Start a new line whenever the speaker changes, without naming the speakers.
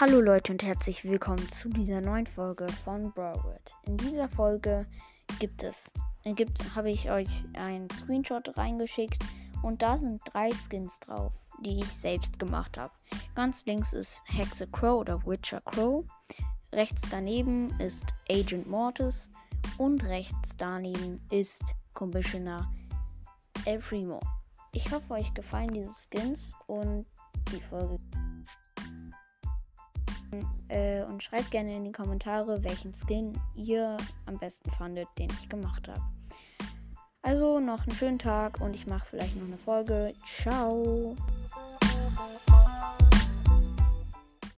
Hallo Leute und herzlich willkommen zu dieser neuen Folge von Broward. In dieser Folge gibt es, äh, gibt, habe ich euch einen Screenshot reingeschickt und da sind drei Skins drauf, die ich selbst gemacht habe. Ganz links ist Hexe Crow oder Witcher Crow, rechts daneben ist Agent Mortis und rechts daneben ist Commissioner Elfrimo. Ich hoffe, euch gefallen diese Skins und die Folge. Äh, und schreibt gerne in die Kommentare, welchen Skin ihr am besten fandet, den ich gemacht habe. Also noch einen schönen Tag und ich mache vielleicht noch eine Folge. Ciao.